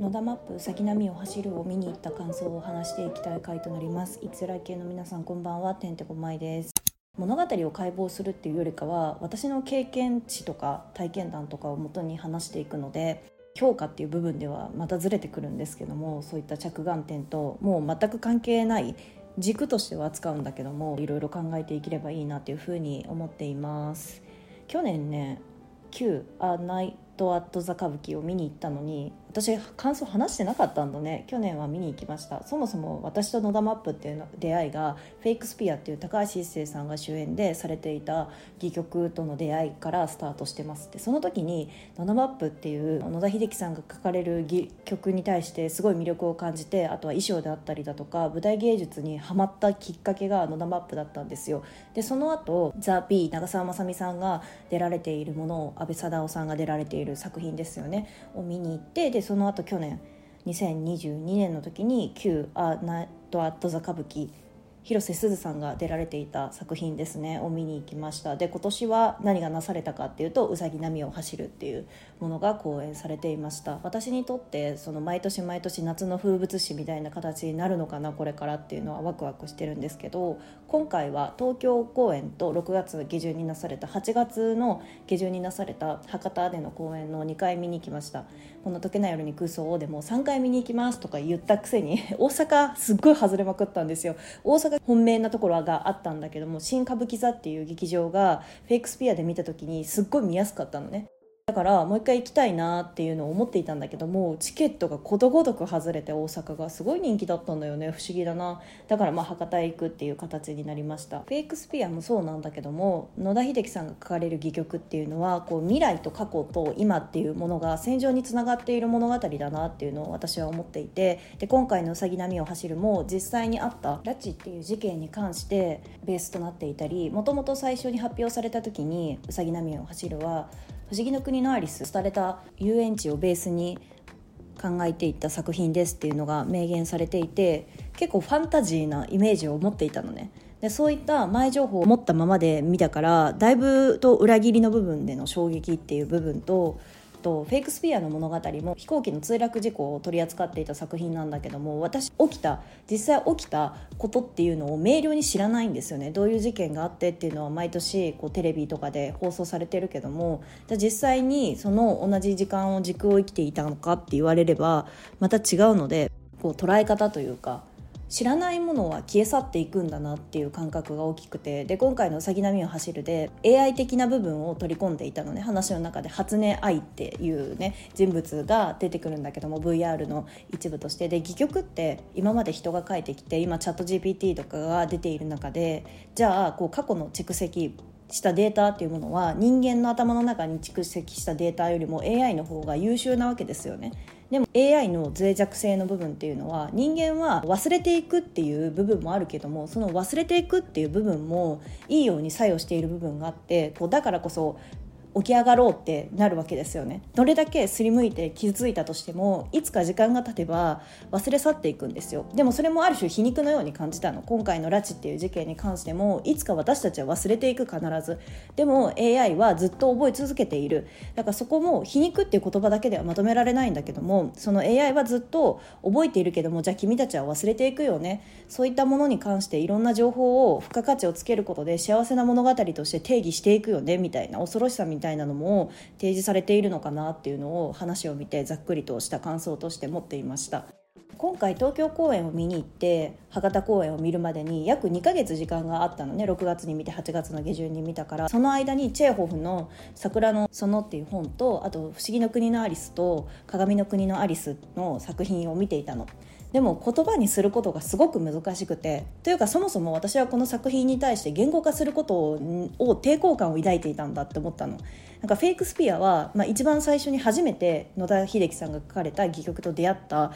野田マップ先並みを走るを見に行った感想を話していきたい回となります。いつら系の皆さんこんばんは。てんてこまいです。物語を解剖するっていうよりかは私の経験値とか体験談とかをもとに話していくので評価っていう部分ではまたずれてくるんですけどもそういった着眼点ともう全く関係ない軸としては扱うんだけどもいろいろ考えていければいいなというふうに思っています。去年ね旧アナイト・アット・ザ・歌舞伎を見に行ったのに私感想話してなかったんだね。去年は見に行きました。そもそも私と野田マップっていうの出会いがフェイクスピアっていう高橋一生さんが主演でされていた戯曲との出会いからスタートしてますって。その時に野田マップっていう野田秀樹さんが書かれる戯曲に対してすごい魅力を感じてあとは衣装であったりだとか舞台芸術にはまったきっかけが野田マップだったんですよ。でその後ザ・ピー長澤まさみさんが出られているものを安倍貞夫さんが出られている作品ですよね。を見に行ってでその後去年2022年の時に旧「アナット・アット・ザ・歌舞伎」広瀬すずさんが出られていた作品ですね。を見に行きました。で今年は何がなされたかっていうと「うさぎ波を走る」っていうものが公演されていました。私にとってその毎年毎年夏の風物詩みたいな形になるのかなこれからっていうのはワクワクしてるんですけど今回は東京公演と6月下旬になされた8月の下旬になされた博多での公演の2回見に行きました。この「解けない夜に空想を」でも3回見に行きますとか言ったくせに大阪すっごい外れまくったんですよ。大阪本命なところがあったんだけども新歌舞伎座っていう劇場がフェイクスピアで見た時にすっごい見やすかったのね。だからもう一回行きたいなっていうのを思っていたんだけどもチケットがことごとく外れて大阪がすごい人気だったんだよね。不思議だな。だからまあ博多へ行くっていう形になりました。フェイクスピアもそうなんだけども野田秀樹さんが書かれる戯曲っていうのはこう未来と過去と今っていうものが戦場につながっている物語だなっていうのを私は思っていてで今回の「うさぎ波を走る」も実際にあった拉致っていう事件に関してベースとなっていたりもともと最初に発表された時に「うさぎ波を走るは」不思議の国のアリス」廃れた遊園地をベースに考えていった作品ですっていうのが明言されていて結構ファンタジーなイメージを持っていたのね。でそういった前情報を持ったままで見たからだいぶと裏切りの部分での衝撃っていう部分ととフェイクスピアの物語も飛行機の墜落事故を取り扱っていた作品なんだけども私起きた実際起きたことっていうのを明瞭に知らないんですよね。どういう事件があってっていうのは毎年こうテレビとかで放送されてるけどもじゃ実際にその同じ時間を軸を生きていたのかって言われればまた違うのでこう捉え方というか知らないものは消え去っていくんだなっていう感覚が大きくてで今回の「うさぎ波を走る」で AI 的な部分を取り込んでいたのね話の中で初音愛っていうね人物が出てくるんだけども VR の一部として。で戯曲って今まで人が書いてきて今チャット GPT とかが出ている中でじゃあこう過去の蓄積したデータっていうものは人間の頭の中に蓄積したデータよりも AI の方が優秀なわけですよね。でも AI の脆弱性の部分っていうのは人間は忘れていくっていう部分もあるけどもその忘れていくっていう部分もいいように作用している部分があってこうだからこそ起き上がろうってなるわけですよね。どれだけすりむいて傷ついたとしてもいつか時間が経てば忘れ去っていくんですよ。でもそれもある種皮肉のように感じたの。今回の拉致っていう事件に関してもいつか私たちは忘れていく必ず。でも AI はずっと覚え続けている。だからそこも皮肉っていう言葉だけではまとめられないんだけどもその AI はずっと覚えているけどもじゃあ君たちは忘れていくよね。そういったものに関していろんな情報を付加価値をつけることで幸せな物語として定義していくよねみたいな恐ろしさみたいな。たいなのも提示されているのかなっていうのを話を見てざっくりとした感想として持っていました。今回東京公演を見に行って博多公演を見るまでに約2ヶ月時間があったのね。6月に見て8月の下旬に見たから。その間にチェーホフの「桜の園」っていう本とあと「不思議の国のアリス」と「鏡の国のアリス」の作品を見ていたの。でも言葉にすることがすごく難しくてというかそもそも私はこの作品に対して言語化することを抵抗感を抱いていたんだって思ったの。なんかフェイクスピアは、まあ、一番最初に初めて野田秀樹さんが書かれた戯曲と出会った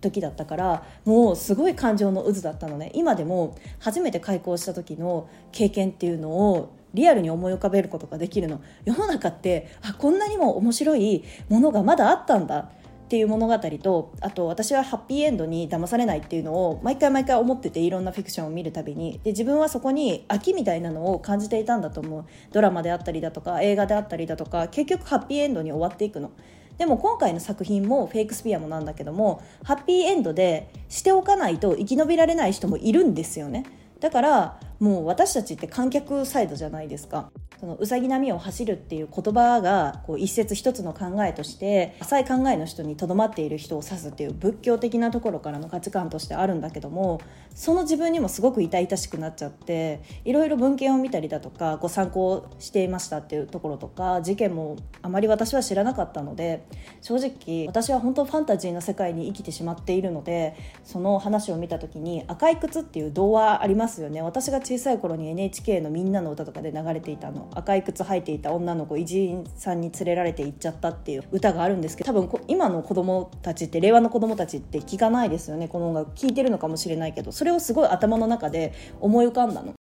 時だったからもうすごい感情の渦だったのね。今でも初めて開校した時の経験っていうのをリアルに思い浮かべることができるの。世の中ってあこんなにも面白いものがまだあったんだ。っていう物語とあと私はハッピーエンドに騙されないっていうのを毎回毎回思ってていろんなフィクションを見るたびに。で自分はそこに飽きみたいなのを感じていたんだと思う。ドラマであったりだとか映画であったりだとか結局ハッピーエンドに終わっていくの。でも今回の作品もフェイクスピアもなんだけどもハッピーエンドでしておかないと生き延びられない人もいるんですよね。だからもう私たちって観客サイドじゃないですか。そのうさぎ波を走るっていう言葉がこう一節一つの考えとして浅い考えの人にとどまっている人を指すっていう仏教的なところからの価値観としてあるんだけどもその自分にもすごく痛々しくなっちゃっていろいろ文献を見たりだとかご参考していましたっていうところとか事件もあまり私は知らなかったので正直私は本当ファンタジーの世界に生きてしまっているのでその話を見た時に「赤い靴」っていう童話ありますよね。私が小さい頃に NHK の「みんなの歌」とかで流れていたの赤い靴履いていた女の子偉人さんに連れられて行っちゃったっていう歌があるんですけど多分今の子供たちって令和の子供たちって聞かないですよねこの音楽聴いてるのかもしれないけどそれをすごい頭の中で思い浮かんだの。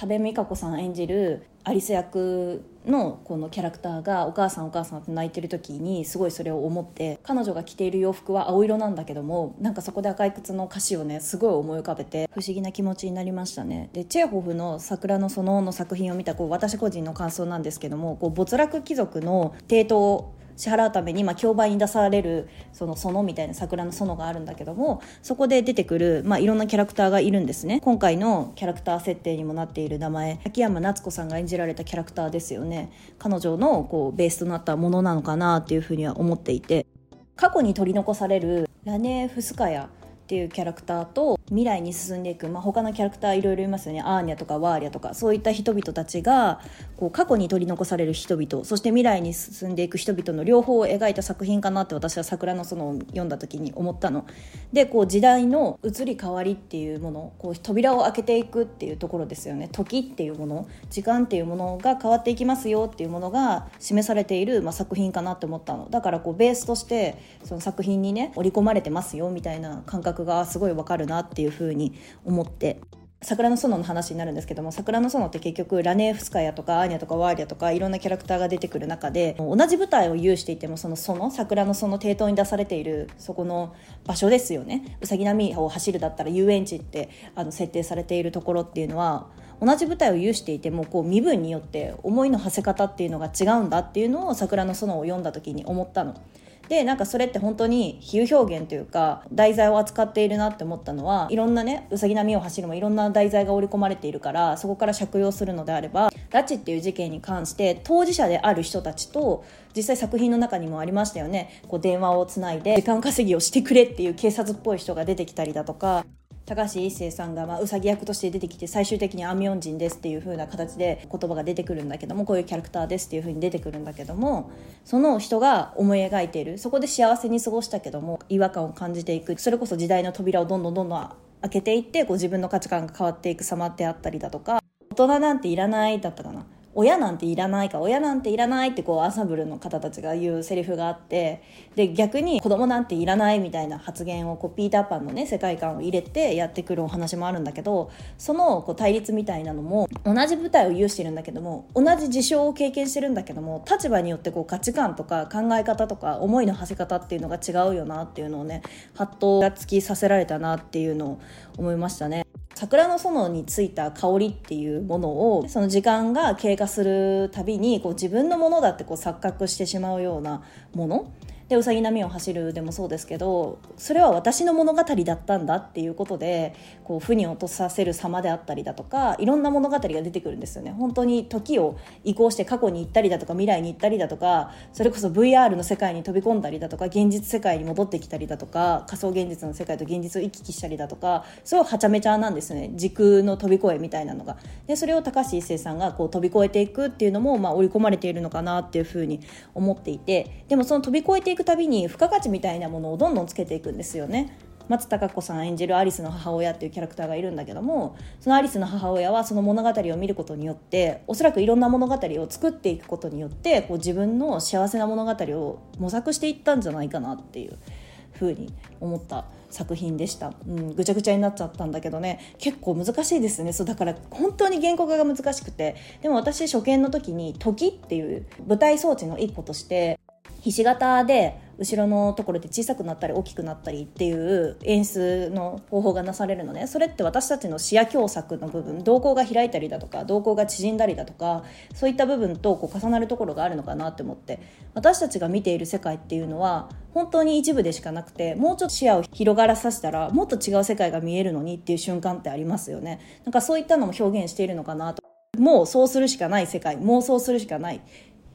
多部未華子さん演じるアリス役のこのキャラクターがお母さんお母さんって泣いてる時にすごいそれを思って彼女が着ている洋服は青色なんだけどもなんかそこで赤い靴の歌詞をねすごい思い浮かべて不思議な気持ちになりましたね。でチェーホフの「桜の園」の作品を見たこう私個人の感想なんですけどもこう没落貴族の抵当支払うために、まあ、競売に出されるその園みたいな桜の園があるんだけどもそこで出てくる、まあ、いろんなキャラクターがいるんですね。今回のキャラクター設定にもなっている名前秋山夏子さんが演じられたキャラクターですよね。彼女のこうベースとなったものなのかなっていうふうには思っていて過去に取り残されるラネー・フスカヤっていうキャラクターと未来に進んでいく、まあ、他のキャラクターいろいろいますよね。アーニャとかワーリャとか。そういった人々たちがこう過去に取り残される人々そして未来に進んでいく人々の両方を描いた作品かなって私は桜の園を読んだ時に思ったの。でこう時代の移り変わりっていうものこう扉を開けていくっていうところですよね。時っていうもの時間っていうものが変わっていきますよっていうものが示されている、まあ、作品かなって思ったの。だからこうベースとしてその作品にね織り込まれてますよみたいな感覚がすごいわかるなってていうふうに思って桜の園の話になるんですけども桜の園って結局ラネーフスカヤとかアーニャとかワーリャとかいろんなキャラクターが出てくる中で同じ舞台を有していてもその園桜の園抵当に出されているそこの場所ですよねうさぎ波を走るだったら遊園地ってあの設定されているところっていうのは同じ舞台を有していてもこう身分によって思いの馳せ方っていうのが違うんだっていうのを桜の園を読んだ時に思ったの。でなんかそれって本当に比喩表現というか題材を扱っているなって思ったのはいろんなねうさぎ波を走るもいろんな題材が織り込まれているからそこから借用するのであれば拉致っていう事件に関して当事者である人たちと実際作品の中にもありましたよね。こう電話をつないで時間稼ぎをしてくれっていう警察っぽい人が出てきたりだとか。高橋一生さんが、まあ、うさぎ役として出てきて最終的にアミョン人ですっていう風な形で言葉が出てくるんだけどもこういうキャラクターですっていう風に出てくるんだけどもその人が思い描いているそこで幸せに過ごしたけども違和感を感じていく。それこそ時代の扉をどんどんどんどん開けていってこう自分の価値観が変わっていく様であったりだとか大人なんていらないだったかな。親なんていらないか親なんていらないってこうアンサブルの方たちが言うセリフがあってで逆に子供なんていらないみたいな発言をこうピーターパンのね世界観を入れてやってくるお話もあるんだけどそのこう対立みたいなのも同じ舞台を有してるんだけども同じ事象を経験してるんだけども立場によってこう価値観とか考え方とか思いの馳せ方っていうのが違うよなっていうのをねハッとがつきさせられたなっていうのを思いましたね。桜の園についた香りっていうものをその時間が経過するたびにこう自分のものだってこう錯覚してしまうようなもの。でうさぎ波を走るでもそうですけどそれは私の物語だったんだっていうことでこう負に落とさせる様であったりだとかいろんな物語が出てくるんですよね。本当に時を移行して過去に行ったりだとか未来に行ったりだとかそれこそ VR の世界に飛び込んだりだとか現実世界に戻ってきたりだとか仮想現実の世界と現実を行き来したりだとかすごいはちゃめちゃなんですね。時空の飛び越えみたいなのが。でそれを高橋一生さんがこう飛び越えていくっていうのもまあ織り込まれているのかなっていうふうに思っていてでもその飛び越えていくたびに付加価値みたいなものをどんどんつけていくんですよね。松たか子さん演じるアリスの母親っていうキャラクターがいるんだけどもそのアリスの母親はその物語を見ることによっておそらくいろんな物語を作っていくことによってこう自分の幸せな物語を模索していったんじゃないかなっていうふうに思った作品でした、うん、ぐちゃぐちゃになっちゃったんだけどね。結構難しいですね。そうだから本当に原告が難しくて。でも私初見の時に「時」っていう舞台装置の一個としてひし形で後ろのところで小さくなったり大きくなったりっていう演出の方法がなされるのね。それって私たちの視野狭窄の部分瞳孔が開いたりだとか瞳孔が縮んだりだとかそういった部分とこう重なるところがあるのかなって思って。私たちが見ている世界っていうのは本当に一部でしかなくてもうちょっと視野を広がらさせたらもっと違う世界が見えるのにっていう瞬間ってありますよね。なんかそういったのも表現しているのかなと。もうそうするしかない世界妄想するしかない。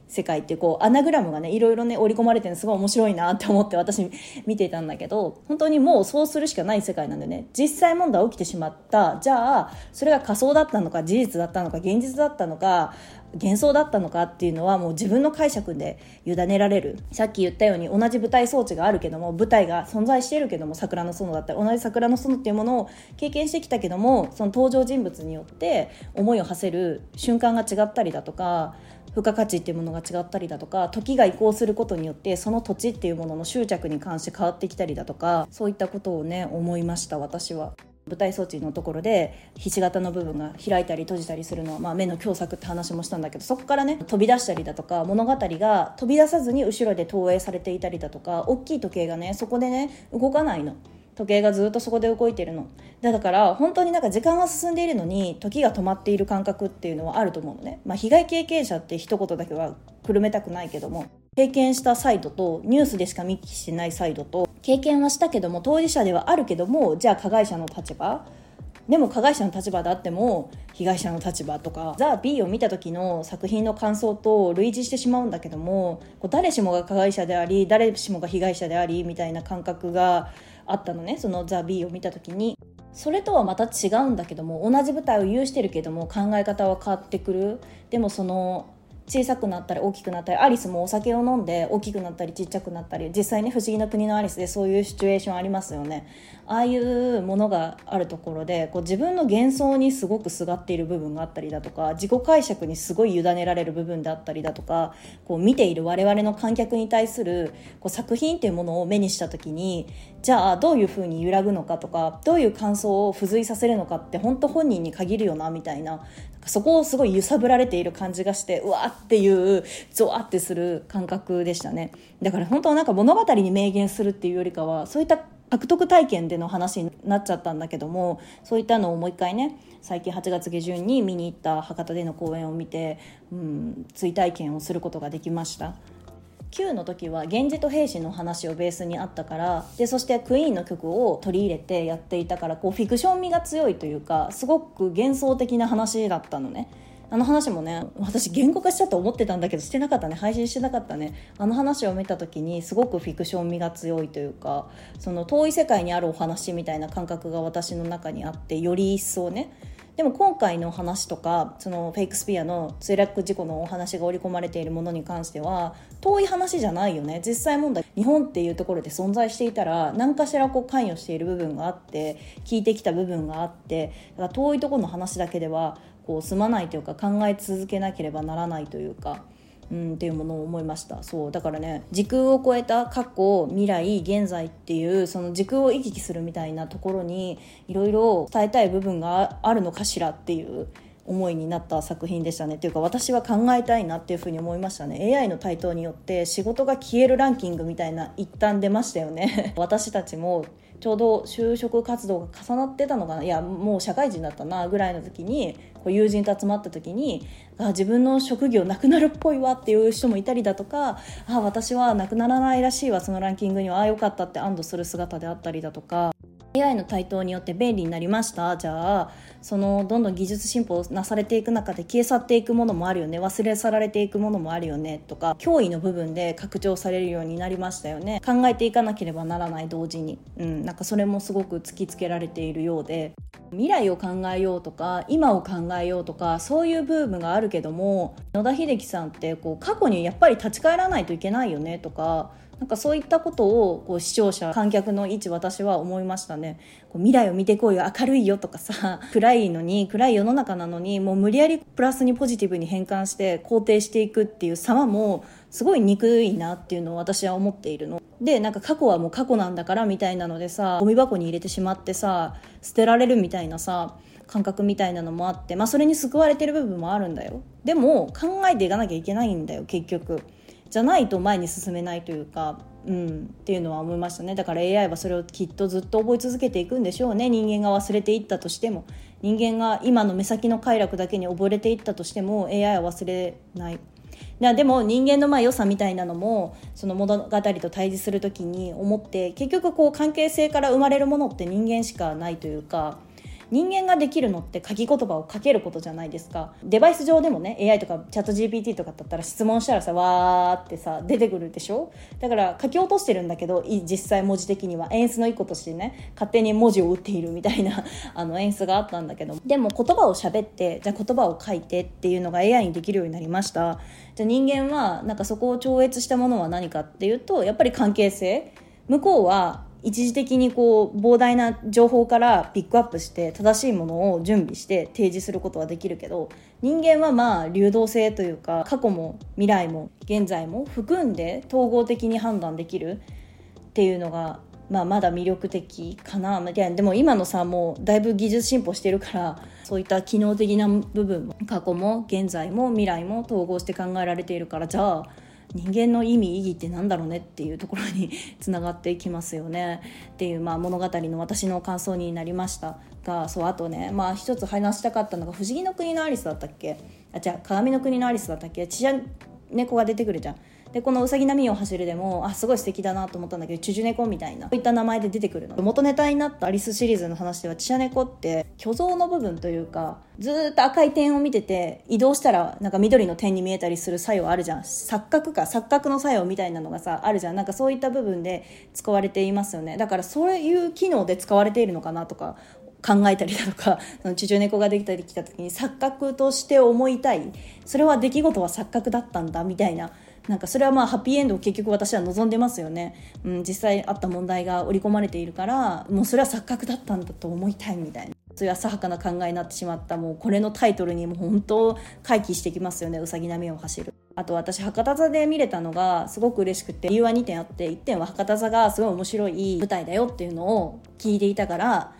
世界ってこうアナグラムがねいろいろね織り込まれてるのすごい面白いなって思って私見ていたんだけど本当にもうそうするしかない世界なんでね。実際問題起きてしまった。じゃあそれが仮想だったのか事実だったのか現実だったのか幻想だったのかっていうのはもう自分の解釈で委ねられる。さっき言ったように同じ舞台装置があるけども舞台が存在してるけども桜の園だったり同じ桜の園っていうものを経験してきたけどもその登場人物によって思いを馳せる瞬間が違ったりだとか付加価値っていうものが違ったりだとか時が移行することによってその土地っていうものの執着に関して変わってきたりだとかそういったことをね思いました私は。舞台装置のところでひし形の部分が開いたり閉じたりするのは、まあ、目の狭窄って話もしたんだけどそこからね飛び出したりだとか物語が飛び出さずに後ろで投影されていたりだとか大きい時計がねそこでね動かないの。時計がずっとそこで動いてるの。だから本当になんか時間は進んでいるのに時が止まっている感覚っていうのはあると思うのね、まあ、被害経験者って一言だけはくるめたくないけども。経験したサイドとニュースでしか見聞きしてないサイドと経験はしたけども当事者ではあるけどもじゃあ加害者の立場？でも加害者の立場であっても被害者の立場とか「ザ・ B を見た時の作品の感想と類似してしまうんだけどもこう誰しもが加害者であり誰しもが被害者でありみたいな感覚があったのねその「ザ・ビーを見た時に。それとはまた違うんだけども同じ舞台を有してるけども考え方は変わってくる。でもその小さくなったり大きくなったりアリスもお酒を飲んで大きくなったりちっちゃくなったり実際ね不思議な国のアリスでそういうシチュエーションありますよね。ああいうものがあるところでこう自分の幻想にすごくすがっている部分があったりだとか自己解釈にすごい委ねられる部分であったりだとかこう見ている我々の観客に対するこう作品っていうものを目にした時にじゃあどういうふうに揺らぐのかとかどういう感想を付随させるのかって本当本人に限るよなみたいなそこをすごい揺さぶられている感じがしてうわっていうゾワってする感覚でしたねだから本当なんか物語に明言するっていうよりかはそういった獲得体験での話になっちゃったんだけどもそういったのをもう一回ね最近8月下旬に見に行った博多での公演を見て、うん、追体験をすることができました。Q の時は源氏と兵士の話をベースにあったからでそしてクイーンの曲を取り入れてやっていたからこうフィクション味が強いというかすごく幻想的な話だったのね。あの話もね私言語化したと思ってたんだけどしてなかったね配信してなかったねあの話を見た時にすごくフィクション味が強いというかその遠い世界にあるお話みたいな感覚が私の中にあってより一層ねでも今回の話とかそのフェイクスピアの墜落事故のお話が織り込まれているものに関しては遠い話じゃないよね実際問題日本っていうところで存在していたら何かしらこう関与している部分があって聞いてきた部分があってだから遠いところの話だけではこう済まないというか考え続けなければならないというか。うん、っていうものを思いました。そうだからね時空を超えた過去未来現在っていうその時空を行き来するみたいなところにいろいろ伝えたい部分があるのかしらっていう思いになった作品でしたね。っていうか私は考えたいなっていうふうに思いましたね。AI の台頭によって仕事が消えるランキングみたいな一旦出ましたよね。私たちもちょうど就職活動が重なってたのかな。いやもう社会人だったなぐらいの時にこう友人と集まった時にあ自分の職業なくなるっぽいわっていう人もいたりだとかあ私はなくならないらしいわそのランキングには。ああよかったって安堵する姿であったりだとか。AI の台頭によって便利になりました。じゃあそのどんどん技術進歩なされていく中で消え去っていくものもあるよね。忘れ去られていくものもあるよね。とか脅威の部分で拡張されるようになりましたよね。考えていかなければならない同時に、うん、なんかそれもすごく突きつけられているようで。未来を考えようとか今を考えようとかそういうブームがあるけども野田秀樹さんってこう過去にやっぱり立ち返らないといけないよね。とかなんかそういったことをこう視聴者観客の位置私は思いましたね。こう未来を見てこいよ明るいよとかさ 暗いのに暗い世の中なのにもう無理やりプラスにポジティブに変換して肯定していくっていう様もすごい憎いなっていうのを私は思っているの。でなんか過去はもう過去なんだからみたいなのでさゴミ箱に入れてしまってさ捨てられるみたいなさ感覚みたいなのもあってまあそれに救われてる部分もあるんだよ。でも考えていかなきゃいけないんだよ結局。じゃないと前に進めないというか、うん、っていうのは思いましたね。だから AI はそれをきっとずっと覚え続けていくんでしょうね。人間が忘れていったとしても。人間が今の目先の快楽だけに溺れていったとしても AI は忘れない。でも人間のまあ良さみたいなのもその物語と対峙する時に思って結局こう関係性から生まれるものって人間しかないというか人間ができるのって書き言葉を書けることじゃないですか。デバイス上でもね AI とかチャット GPT とかだったら質問したらさわーってさ出てくるでしょ？だから書き落としてるんだけど実際文字的には。演出の一個としてね勝手に文字を打っているみたいな あの演出があったんだけど。でも言葉を喋ってじゃあ言葉を書いてっていうのが AI にできるようになりました。じゃあ人間はなんかそこを超越したものは何かっていうとやっぱり関係性。向こうは一時的にこう膨大な情報からピックアップして正しいものを準備して提示することはできるけど人間はまあ流動性というか過去も未来も現在も含んで統合的に判断できるっていうのが、まあ、まだ魅力的かな。でも今のさもうだいぶ技術進歩してるからそういった機能的な部分も過去も現在も未来も統合して考えられているからじゃあ人間の意味意義って何だろうねっていうところに つながっていきますよね。っていう、まあ、物語の私の感想になりました。がそうあとね、まあ、一つ話したかったのが「不思議の国のアリス」だったっけ？あじゃあ鏡の国のアリスだったっけ？ちゃ猫が出てくるじゃん。でこの「うさぎ波を走る」でもあすごい素敵だなと思ったんだけどチュジュネコみたいなそういった名前で出てくるの。元ネタになったアリスシリーズの話ではチャネコって虚像の部分というかずっと赤い点を見てて移動したらなんか緑の点に見えたりする作用あるじゃん。錯覚か錯覚の作用みたいなのがさあるじゃん。なんかそういった部分で使われていますよね。だからそういう機能で使われているのかなとか考えたりだとかその地中猫ができたりきた時に錯覚として思いたい。それは出来事は錯覚だったんだみたいななんかそれはまあハッピーエンドを結局私は望んでますよね、うん、実際あった問題が織り込まれているからもうそれは錯覚だったんだと思いたいみたいな。そういう浅はかな考えになってしまった。もうこれのタイトルにもう本当回帰してきますよね。うさぎ波を走る。あと私博多座で見れたのがすごく嬉しくて理由は2点あって1点は博多座がすごい面白い舞台だよっていうのを聞いていたから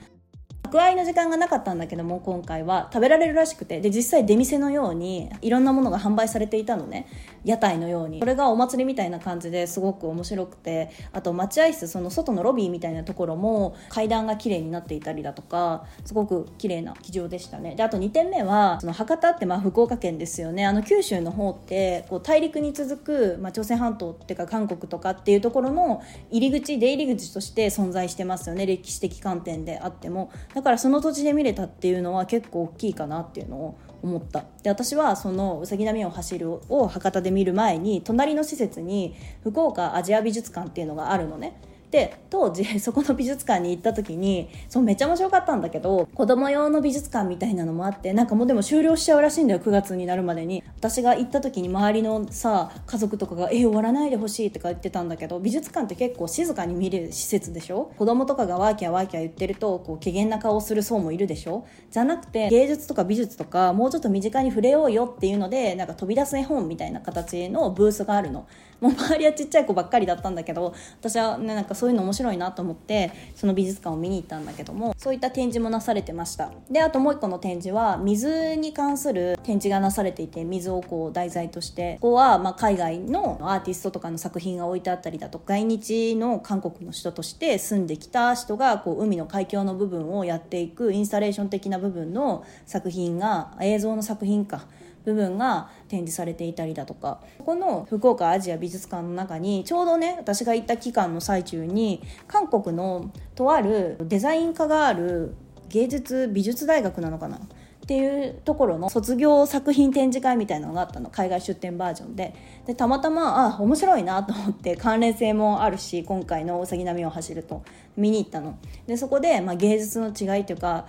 宅配の時間がなかったんだけども今回は。食べられるらしくて。で実際出店のようにいろんなものが販売されていたのね。屋台のように。それがお祭りみたいな感じですごく面白くて。あと待合室その外のロビーみたいなところも階段が綺麗になっていたりだとかすごく綺麗な機場でしたね。であと2点目はその博多ってまあ福岡県ですよね。あの九州の方ってこう大陸に続く、まあ、朝鮮半島っていうか韓国とかっていうところの入り口出入り口として存在してますよね。歴史的観点であっても。だからその土地で見れたっていうのは結構大きいかなっていうのを思った。で私はそのうさぎ波を走るを博多で見る前に隣の施設に福岡アジア美術館っていうのがあるのね。で当時 そこの美術館に行った時にそうめっちゃ面白かったんだけど子供用の美術館みたいなのもあってなんかもうでも終了しちゃうらしいんだよ9月になるまでに。私が行った時に周りのさ家族とかが「え終わらないでほしい」とか言ってたんだけど美術館って結構静かに見れる施設でしょ？子供とかがワーキャーワーキャー言ってるとこう怪げな顔をする層もいるでしょ？じゃなくて芸術とか美術とかもうちょっと身近に触れようよっていうのでなんか飛び出す絵本みたいな形のブースがあるの。もう周りはちっちゃい子ばっかりだったんだけど私はねなんかそういうの面白いなと思ってその美術館を見に行ったんだけどもそういった展示もなされてました。であともう一個の展示は水に関する展示がなされていて水をこう題材として。ここはま海外のアーティストとかの作品が置いてあったりだとか来日の韓国の人として住んできた人がこう海の海峡の部分をやっていくインスタレーション的な部分の作品が映像の作品か部分が展示されていたりだとか。この福岡アジア美術館の中にちょうどね私が行った期間の最中に韓国のとあるデザイン科がある芸術美術大学なのかな？っていうところの卒業作品展示会みたいなのがあったの。海外出展バージョンで。でたまたまあ面白いなと思って関連性もあるし今回の「うさぎ波を走る」と見に行ったの。でそこで、まあ、芸術の違いというか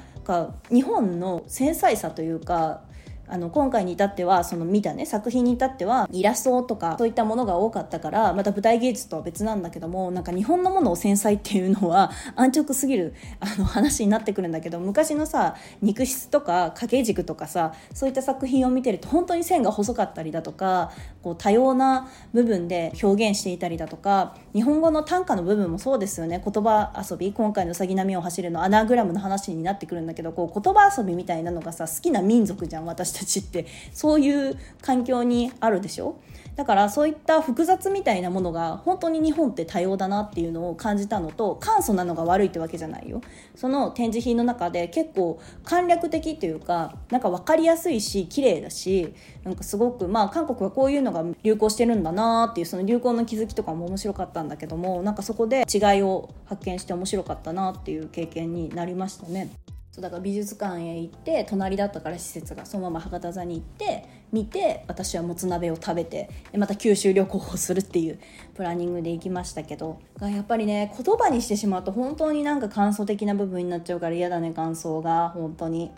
日本の繊細さというかあの今回に至ってはその見たね作品に至ってはイラストとかそういったものが多かったからまた舞台芸術とは別なんだけどもなんか日本のものを繊細っていうのは安直すぎる あの話になってくるんだけど昔のさ肉質とか掛け軸とかさそういった作品を見てると本当に線が細かったりだとかこう多様な部分で表現していたりだとか日本語の短歌の部分もそうですよね。言葉遊び今回の「うさぎ波を走る」のアナグラムの話になってくるんだけどこう言葉遊びみたいなのがさ好きな民族じゃん私たちってそういう環境にあるでしょ？だからそういった複雑みたいなものが本当に日本って多様だなっていうのを感じたのと簡素なのが悪いってわけじゃないよその展示品の中で結構簡略的というかなんか分かりやすいし綺麗だしなんかすごくまあ韓国はこういうのが流行してるんだなっていうその流行の気づきとかも面白かったんだけどもなんかそこで違いを発見して面白かったなっていう経験になりましたね。そうだから美術館へ行って隣だったから施設がそのまま博多座に行って見て私はもつ鍋を食べてまた九州旅行をするっていう プランニングで行きましたけどがやっぱりね言葉にしてしまうと本当になんか感想的な部分になっちゃうから嫌だね感想が。本当に。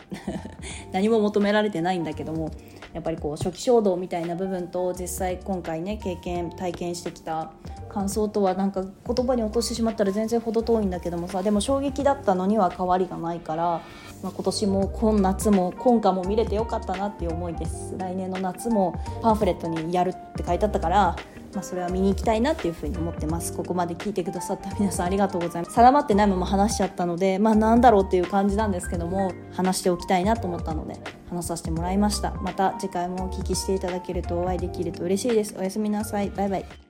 何も求められてないんだけどもやっぱりこう初期衝動みたいな部分と実際今回ね経験体験してきた感想とはなんか言葉に落としてしまったら全然程遠いんだけどもさでも衝撃だったのには変わりがないから、まあ、今年も今夏も今夏も見れてよかったなっていう思いです。来年の夏もパンフレットにやるって書いてあったからまあ、それは見に行きたいなっていうふうに思ってます。ここまで聞いてくださった皆さんありがとうございます。定まってないまま話しちゃったのでまあなんだろうっていう感じなんですけども話しておきたいなと思ったので話させてもらいました。また次回もお聞きしていただけるとお会いできると嬉しいです。おやすみなさい。バイバイ。